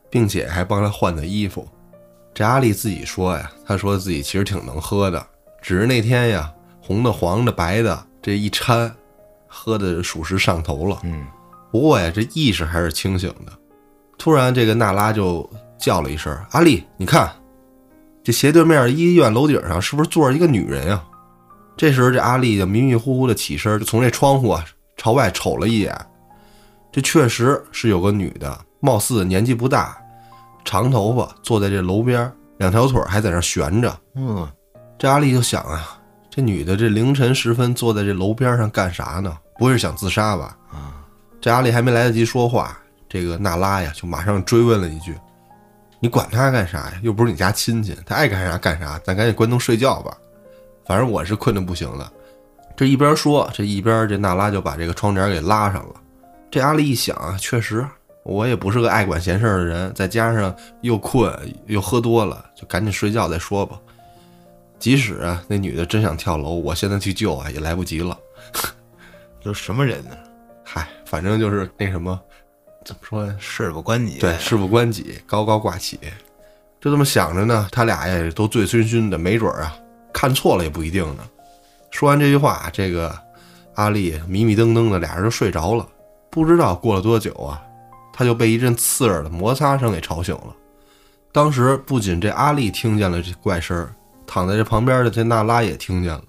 并且还帮她换的衣服。这阿丽自己说呀，她说自己其实挺能喝的。只是那天呀，红的、黄的、白的，这一掺，喝的属实上头了。嗯，不过呀，这意识还是清醒的。突然，这个娜拉就叫了一声：“阿丽，你看，这斜对面医院楼顶上是不是坐着一个女人呀？”这时候，这阿丽就迷迷糊糊的起身，就从这窗户啊朝外瞅了一眼。这确实是有个女的，貌似年纪不大，长头发，坐在这楼边，两条腿还在那悬着。嗯，这阿丽就想啊，这女的这凌晨时分坐在这楼边上干啥呢？不会是想自杀吧？啊，这阿丽还没来得及说话，这个娜拉呀就马上追问了一句：“你管他干啥呀？又不是你家亲戚，他爱干啥干啥，咱赶紧关灯睡觉吧。反正我是困得不行了。”这一边说，这一边这娜拉就把这个窗帘给拉上了。这阿丽一想啊，确实我也不是个爱管闲事儿的人，再加上又困又喝多了，就赶紧睡觉再说吧。即使啊那女的真想跳楼，我现在去救啊也来不及了。都什么人呢？嗨，反正就是那什么，怎么说呢？事不关己。对，事不关己，高高挂起。就这么想着呢，他俩也都醉醺醺的，没准儿啊看错了也不一定呢。说完这句话，这个阿丽迷迷瞪瞪的，俩人就睡着了。不知道过了多久啊，他就被一阵刺耳的摩擦声给吵醒了。当时不仅这阿丽听见了这怪声儿，躺在这旁边的这娜拉也听见了。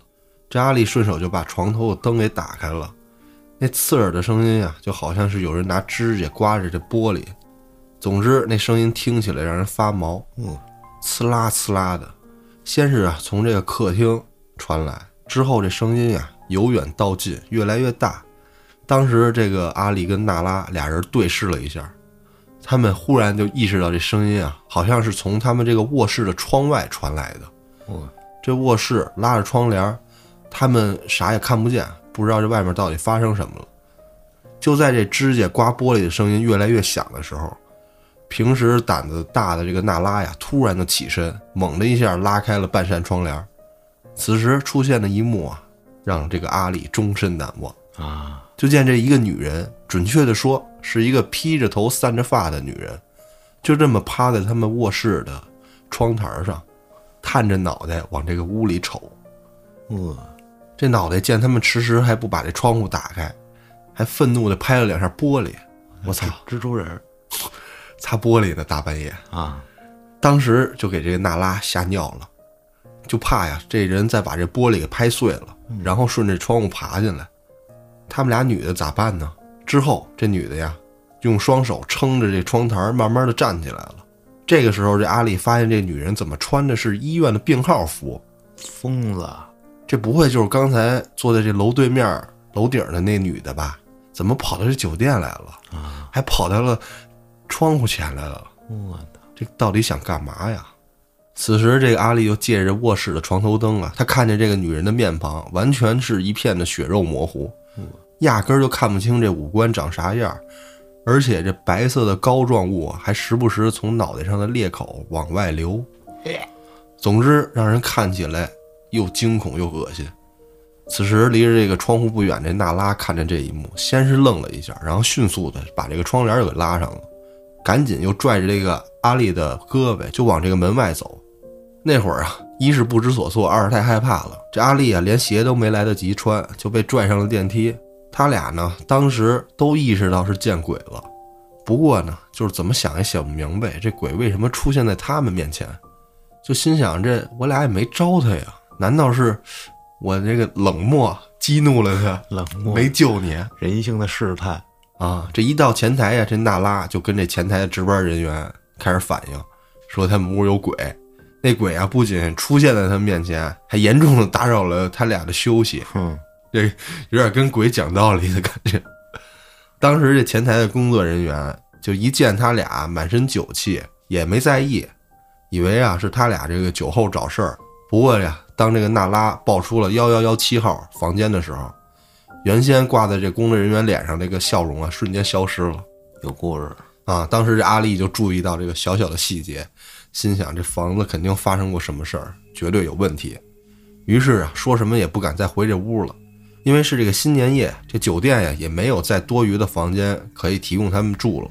这阿丽顺手就把床头的灯给打开了。那刺耳的声音呀，就好像是有人拿指甲刮着这玻璃。总之，那声音听起来让人发毛，嗯，刺啦刺啦的。先是啊，从这个客厅传来，之后这声音呀由远到近，越来越大。当时这个阿丽跟娜拉俩人对视了一下，他们忽然就意识到这声音啊，好像是从他们这个卧室的窗外传来的。哦，这卧室拉着窗帘，他们啥也看不见。不知道这外面到底发生什么了。就在这指甲刮玻璃的声音越来越响的时候，平时胆子大的这个娜拉呀，突然的起身，猛的一下拉开了半扇窗帘。此时出现的一幕啊，让这个阿丽终身难忘啊！就见这一个女人，准确的说，是一个披着头、散着发的女人，就这么趴在他们卧室的窗台上，探着脑袋往这个屋里瞅。呃，这脑袋见他们迟迟还不把这窗户打开，还愤怒的拍了两下玻璃。我操，蜘蛛人擦玻璃呢，大半夜。啊！当时就给这个娜拉吓尿了，就怕呀这人再把这玻璃给拍碎了，然后顺着窗户爬进来。他们俩女的咋办呢？之后这女的呀，用双手撑着这窗台，慢慢的站起来了。这个时候，这阿丽发现这女人怎么穿的是医院的病号服，疯了，这不会就是刚才坐在这楼对面楼顶的那女的吧？怎么跑到这酒店来了？啊！还跑到了窗户前来了？我的，这到底想干嘛呀？此时，这个阿丽又借着卧室的床头灯啊，她看见这个女人的面庞完全是一片的血肉模糊，压根儿就看不清这五官长啥样，而且这白色的膏状物还时不时从脑袋上的裂口往外流。总之，让人看起来又惊恐又恶心。此时，离着这个窗户不远，这娜拉看着这一幕，先是愣了一下，然后迅速的把这个窗帘又给拉上了，赶紧又拽着这个阿丽的胳膊就往这个门外走。那会儿啊，一是不知所措，二是太害怕了。这阿丽啊，连鞋都没来得及穿，就被拽上了电梯。他俩呢，当时都意识到是见鬼了，不过呢，就是怎么想也想不明白，这鬼为什么出现在他们面前，就心想这我俩也没招他呀，难道是我这个冷漠激怒了他，冷漠没救你人性的试探，啊？这一到前台呀，这娜拉就跟这前台的值班人员开始反映，说他们屋有鬼。那鬼啊，不仅出现在他们面前，还严重的打扰了他俩的休息。哼，这有点跟鬼讲道理的感觉。当时这前台的工作人员就一见他俩满身酒气，也没在意，以为啊是他俩这个酒后找事儿。不过呀，当这个娜拉报出了幺幺幺七号房间的时候，原先挂在这工作人员脸上这个笑容啊，瞬间消失了。有故事，啊，当时这阿丽就注意到这个小小的细节，心想这房子肯定发生过什么事儿，绝对有问题。于是啊，说什么也不敢再回这屋了，因为是这个新年夜，这酒店呀也没有再多余的房间可以提供他们住了。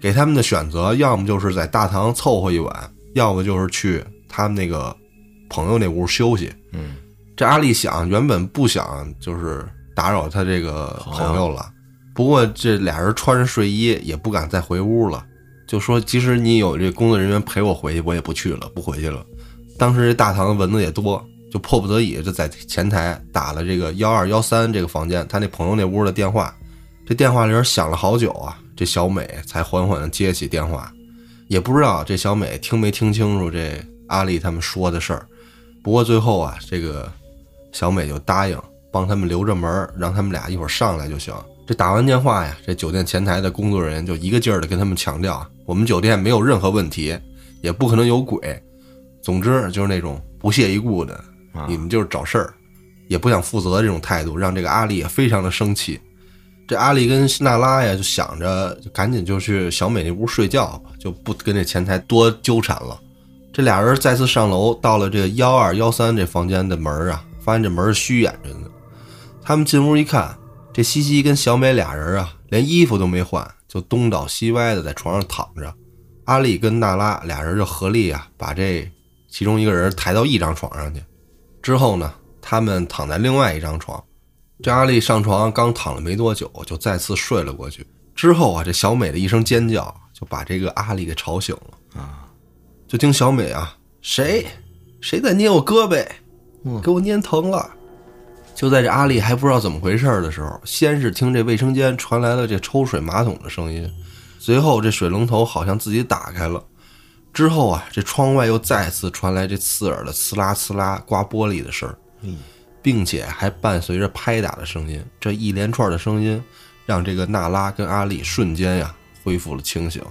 给他们的选择，要么就是在大堂凑合一晚，要么就是去他们那个朋友那屋休息。嗯，这阿丽想，原本不想就是打扰他这个朋友了，不过这俩人穿着睡衣也不敢再回屋了，就说即使你有这工作人员陪我回去，我也不去了，不回去了。当时这大堂蚊子也多，就迫不得已就在前台打了这个幺二幺三这个房间他那朋友那屋的电话，这电话铃响了好久啊，这小美才缓缓接起电话，也不知道这小美听没听清楚这阿丽他们说的事儿，不过最后啊，这个小美就答应帮他们留着门，让他们俩一会儿上来就行。这打完电话呀，这酒店前台的工作人员就一个劲儿的跟他们强调，我们酒店没有任何问题，也不可能有鬼。总之就是那种不屑一顾的，你们就是找事儿，也不想负责这种态度，让这个阿丽也非常的生气。这阿丽跟娜拉呀，就想着就赶紧就去小美那屋睡觉，就不跟这前台多纠缠了。这俩人再次上楼，到了这幺二幺三这房间的门啊，发现这门虚掩着的。他们进屋一看，这西西跟小美俩人啊，连衣服都没换，就东倒西歪的在床上躺着。阿丽跟娜拉俩人就合力啊，把这其中一个人抬到一张床上去。之后呢，他们躺在另外一张床。这阿丽上床刚躺了没多久，就再次睡了过去。之后啊，这小美的一声尖叫就把这个阿丽给吵醒了啊！就听小美啊，谁谁在捏我胳膊，给我捏疼了。就在这阿丽还不知道怎么回事的时候，先是听这卫生间传来了这抽水马桶的声音，随后这水龙头好像自己打开了。之后啊，这窗外又再次传来这刺耳的呲啦呲啦刮玻璃的声儿，并且还伴随着拍打的声音。这一连串的声音让这个娜拉跟阿丽瞬间呀恢复了清醒。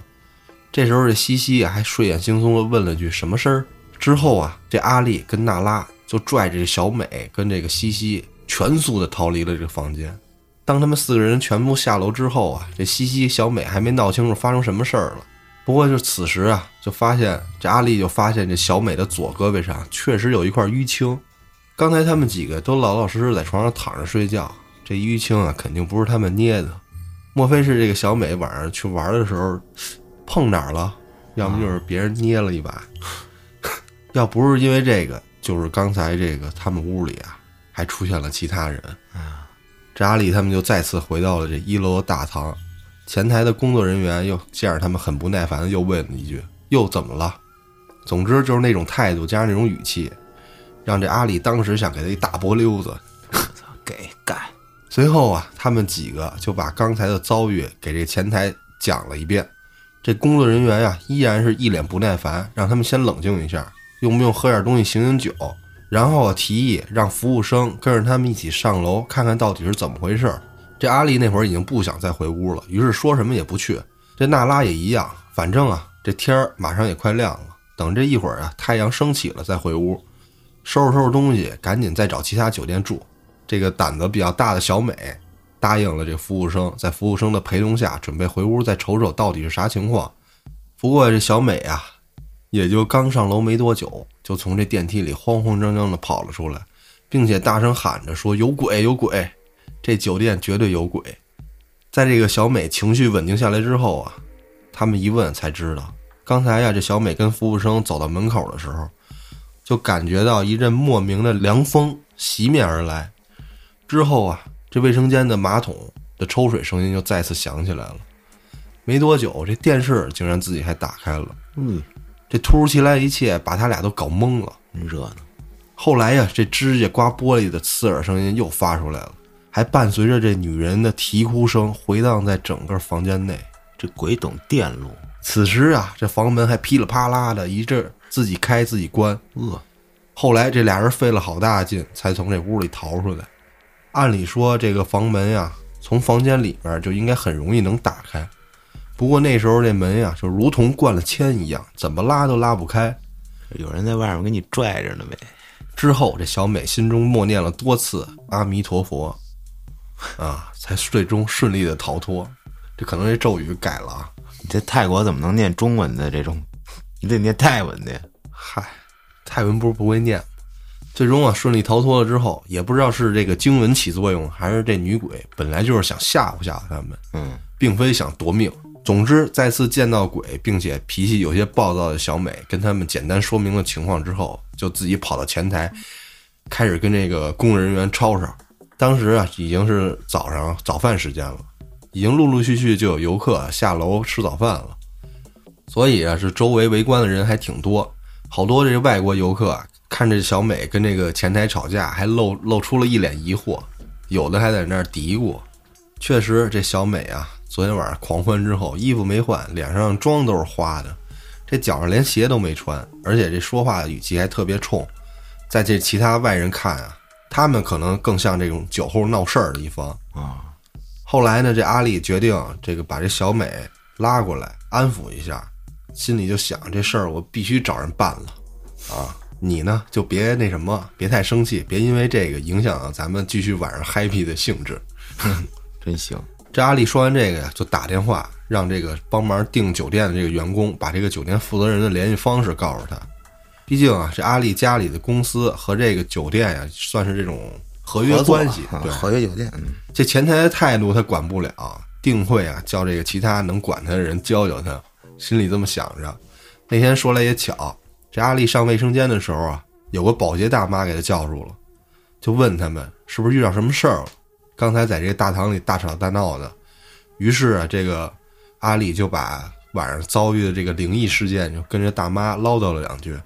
这时候这西西还睡眼惺忪的问了句什么事儿？之后啊，这阿丽跟娜拉就拽着小美跟这个西西。全速的逃离了这个房间。当他们四个人全部下楼之后啊，这西西、小美还没闹清楚发生什么事儿了。不过就此时啊，就发现这阿丽就发现这小美的左胳膊上确实有一块淤青。刚才他们几个都老老实实在床上躺着睡觉，这淤青啊肯定不是他们捏的。莫非是这个小美晚上去玩的时候碰哪儿了？要么就是别人捏了一把。要不是因为这个，就是刚才这个他们屋里啊。还出现了其他人！这阿丽他们就再次回到了这一楼的大堂，前台的工作人员又见着他们很不耐烦的又问了一句：“又怎么了？”总之就是那种态度加上那种语气，让这阿里当时想给他一大波溜子，给干。随后啊，他们几个就把刚才的遭遇给这前台讲了一遍。这工作人员呀，依然是一脸不耐烦，让他们先冷静一下，用不用喝点东西醒醒酒？然后我提议让服务生跟着他们一起上楼看看到底是怎么回事。这阿丽那会儿已经不想再回屋了，于是说什么也不去。这娜拉也一样，反正啊，这天儿马上也快亮了，等这一会儿啊，太阳升起了再回屋，收拾收拾东西，赶紧再找其他酒店住。这个胆子比较大的小美答应了这服务生，在服务生的陪同下，准备回屋再瞅瞅到底是啥情况。不过这小美啊。也就刚上楼没多久，就从这电梯里慌慌张张地跑了出来，并且大声喊着说：“有鬼，有鬼！这酒店绝对有鬼！”在这个小美情绪稳定下来之后啊，他们一问才知道，刚才呀，这小美跟服务生走到门口的时候，就感觉到一阵莫名的凉风袭面而来。之后啊，这卫生间的马桶的抽水声音又再次响起来了。没多久，这电视竟然自己还打开了。嗯。这突如其来一切把他俩都搞懵了，热闹。后来呀，这指甲刮玻璃的刺耳声音又发出来了，还伴随着这女人的啼哭声回荡在整个房间内。这鬼懂电路。此时啊，这房门还噼里啪啦的一阵自己开自己关。呃，后来这俩人费了好大劲才从这屋里逃出来。按理说，这个房门呀，从房间里边就应该很容易能打开。不过那时候这门呀，就如同灌了铅一样，怎么拉都拉不开。有人在外面给你拽着呢呗。之后这小美心中默念了多次阿弥陀佛，啊，才最终顺利的逃脱。这可能这咒语改了啊。你这泰国怎么能念中文的这种？你得念泰文的。嗨，泰文不是不会念。最终啊，顺利逃脱了之后，也不知道是这个经文起作用，还是这女鬼本来就是想吓唬吓唬他们，嗯，并非想夺命。总之，再次见到鬼，并且脾气有些暴躁的小美，跟他们简单说明了情况之后，就自己跑到前台，开始跟这个工作人员吵吵。当时啊，已经是早上早饭时间了，已经陆陆续续就有游客下楼吃早饭了，所以啊，是周围围观的人还挺多，好多这外国游客看着小美跟这个前台吵架，还露露出了一脸疑惑，有的还在那儿嘀咕。确实，这小美啊。昨天晚上狂欢之后，衣服没换，脸上妆都是花的，这脚上连鞋都没穿，而且这说话的语气还特别冲。在这其他外人看啊，他们可能更像这种酒后闹事儿的一方啊。后来呢，这阿丽决定这个把这小美拉过来安抚一下，心里就想这事儿我必须找人办了啊。你呢就别那什么，别太生气，别因为这个影响咱们继续晚上 happy 的兴致。真行。这阿丽说完这个呀，就打电话让这个帮忙订酒店的这个员工把这个酒店负责人的联系方式告诉他。毕竟啊，这阿丽家里的公司和这个酒店呀，算是这种合约关系。啊对，合约酒店，嗯这前台的态度他管不了，定会啊叫这个其他能管他的人教教他，心里这么想着。那天说来也巧，这阿丽上卫生间的时候啊，有个保洁大妈给他叫住了，就问他们是不是遇到什么事儿了。刚才在这个大堂里大吵大闹的，于是啊，这个阿丽就把晚上遭遇的这个灵异事件就跟这大妈唠叨了两句。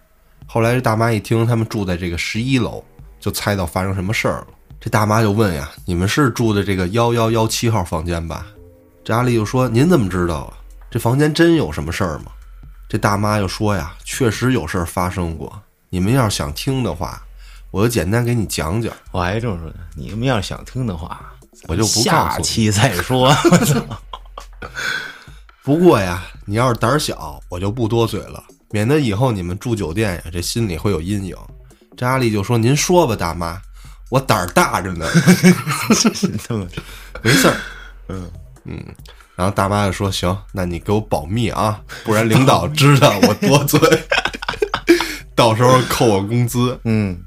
后来这大妈一听他们住在这个十一楼，就猜到发生什么事儿了。这大妈就问呀：“你们是住的这个幺幺幺七号房间吧？”这阿丽就说：“您怎么知道啊？这房间真有什么事儿吗？”这大妈又说呀：“确实有事儿发生过。你们要是想听的话，我就简单给你讲讲。我还这么说呢，你们要是想听的话，我就不告诉下期再说。不过呀，你要是胆儿小，我就不多嘴了，免得以后你们住酒店呀，这心里会有阴影。”这阿丽就说：“您说吧，大妈，我胆儿大着呢。”没事儿。嗯嗯，然后大妈就说：“行，那你给我保密啊，不然领导知道我多嘴，到时候扣我工资嗯，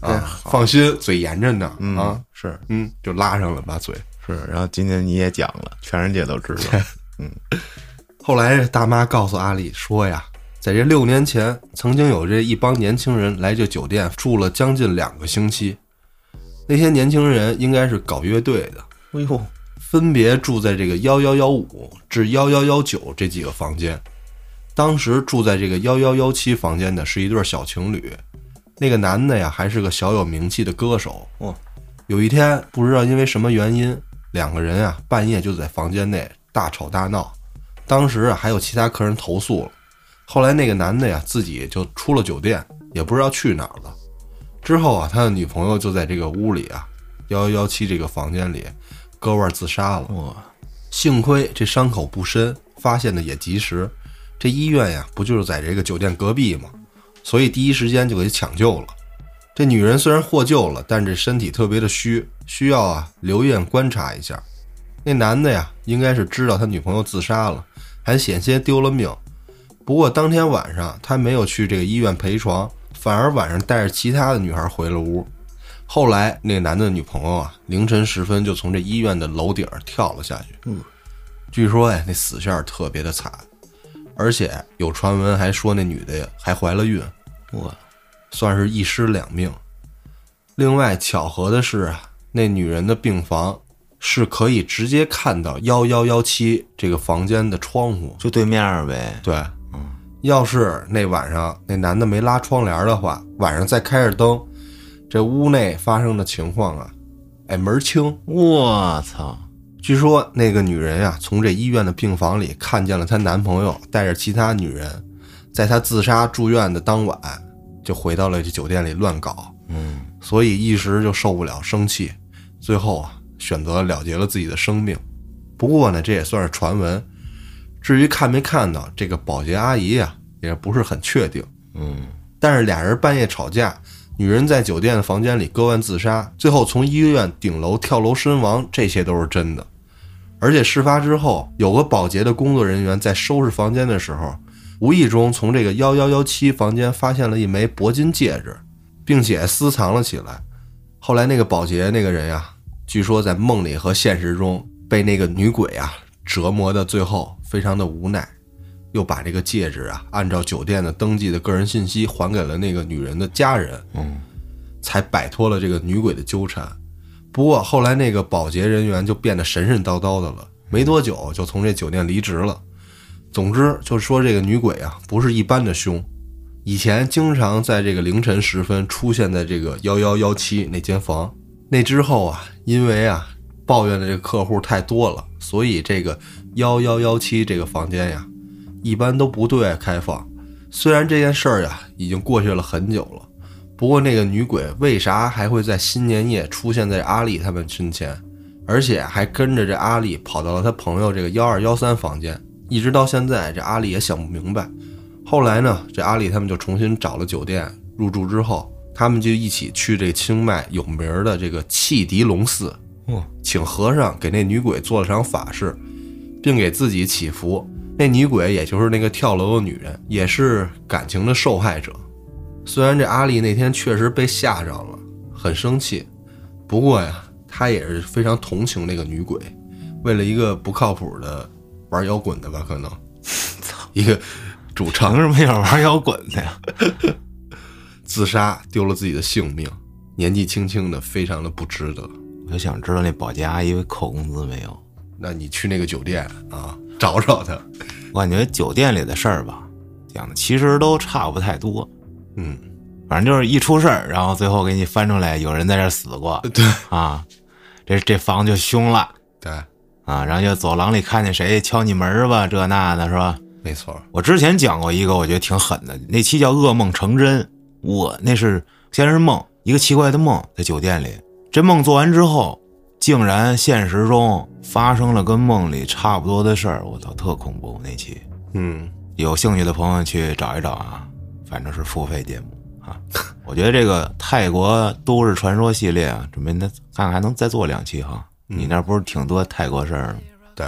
啊。放心，嘴严着呢啊。是嗯，就拉上了把嘴。是，然后今天你也讲了，全世界都知道。嗯后来大妈告诉阿丽说呀，在这六年前，曾经有这一帮年轻人来这酒店住了将近两个星期。那些年轻人应该是搞乐队的，哎呦，分别住在这个幺幺幺五至幺幺幺九这几个房间。当时住在这个幺幺幺七房间的是一对小情侣，那个男的呀还是个小有名气的歌手。哇，有一天不知道因为什么原因，两个人啊半夜就在房间内大吵大闹。当时啊还有其他客人投诉了，后来那个男的呀自己就出了酒店，也不知道去哪儿了。之后啊，他的女朋友就在这个屋里啊，幺幺幺七这个房间里割腕自杀了。哇，幸亏这伤口不深，发现的也及时。这医院呀，不就是在这个酒店隔壁吗？所以第一时间就给抢救了。这女人虽然获救了，但这身体特别的虚，需要啊留院观察一下。那男的呀，应该是知道他女朋友自杀了，还险些丢了命。不过当天晚上他没有去这个医院陪床，反而晚上带着其他的女孩回了屋。后来那个男的女朋友啊，凌晨时分就从这医院的楼顶跳了下去。嗯，据说呀，那死相特别的惨，而且有传闻还说那女的还怀了孕，我算是一尸两命。另外巧合的是啊，那女人的病房是可以直接看到幺幺幺七这个房间的窗户。就对面儿呗。对，要是那晚上那男的没拉窗帘的话，晚上再开着灯，这屋内发生的情况啊，哎门儿清。我操！据说那个女人呀、从这医院的病房里看见了她男朋友带着其他女人，在她自杀住院的当晚，就回到了这酒店里乱搞，嗯，所以一时就受不了生气，最后啊选择了结了自己的生命。不过呢，这也算是传闻。至于看没看到这个保洁阿姨呀、也不是很确定。嗯，但是俩人半夜吵架，女人在酒店的房间里割腕自杀，最后从医院顶楼跳楼身亡，这些都是真的。而且事发之后，有个保洁的工作人员在收拾房间的时候，无意中从这个幺幺幺七房间发现了一枚铂金戒指，并且私藏了起来。后来那个保洁那个人呀，据说在梦里和现实中被那个女鬼啊折磨的最后非常的无奈，又把这个戒指啊按照酒店的登记的个人信息还给了那个女人的家人，嗯，才摆脱了这个女鬼的纠缠。不过后来那个保洁人员就变得神神叨叨的了，没多久就从这酒店离职了。总之，就是说这个女鬼啊，不是一般的凶，以前经常在这个凌晨时分出现在这个幺幺幺七那间房。那之后啊，因为啊抱怨的这个客户太多了，所以这个幺幺幺七这个房间呀，一般都不对外开放。虽然这件事儿呀已经过去了很久了，不过那个女鬼为啥还会在新年夜出现在阿丽他们身前，而且还跟着这阿丽跑到了他朋友这个幺二幺三房间，一直到现在，这阿丽也想不明白。后来呢，这阿丽他们就重新找了酒店入住之后，他们就一起去这清迈有名儿的这个汽笛龙寺，哇，请和尚给那女鬼做了场法事，并给自己祈福。那女鬼也就是那个跳楼的女人，也是感情的受害者。虽然这阿丽那天确实被吓着了，很生气，不过呀，他也是非常同情那个女鬼，为了一个不靠谱的玩摇滚的吧，可能，一个主唱凭什么要玩摇滚的呀？自杀丢了自己的性命，年纪轻轻的，非常的不值得。我就想知道那保洁阿姨扣工资没有？那你去那个酒店啊，找找他。我感觉酒店里的事儿吧，讲的其实都差不太多。嗯，反正就是一出事儿，然后最后给你翻出来有人在这儿死过对啊，这这房就凶了对，啊，然后就走廊里看见谁敲你门吧，这那的是吧？没错。我之前讲过一个，我觉得挺狠的，那期叫《噩梦成真》。我那是先是梦，一个奇怪的梦，在酒店里。这梦做完之后，竟然现实中发生了跟梦里差不多的事儿。我操，特恐怖那期。嗯，有兴趣的朋友去找一找啊，反正是付费节目啊。我觉得这个泰国都市传说系列啊，准备那看看还能再做两期哈。你那不是挺多泰国事儿吗？对，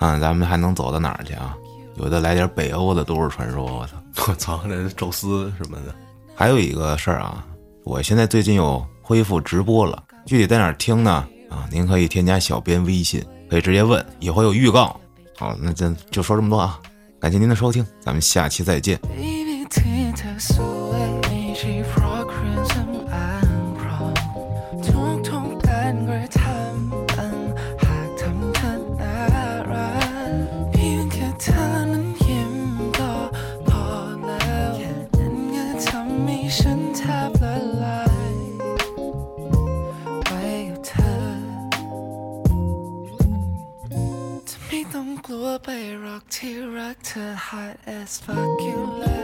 嗯，咱们还能走到哪儿去啊？有的来点北欧的都市传说，我操！我操，那宙斯什么的。还有一个事儿啊，我现在最近又恢复直播了，具体在哪儿听呢？啊，您可以添加小编微信，可以直接问，以后有预告。好，那咱就说这么多啊，感谢您的收听，咱们下期再见。T-Rock to hot as fuck you love.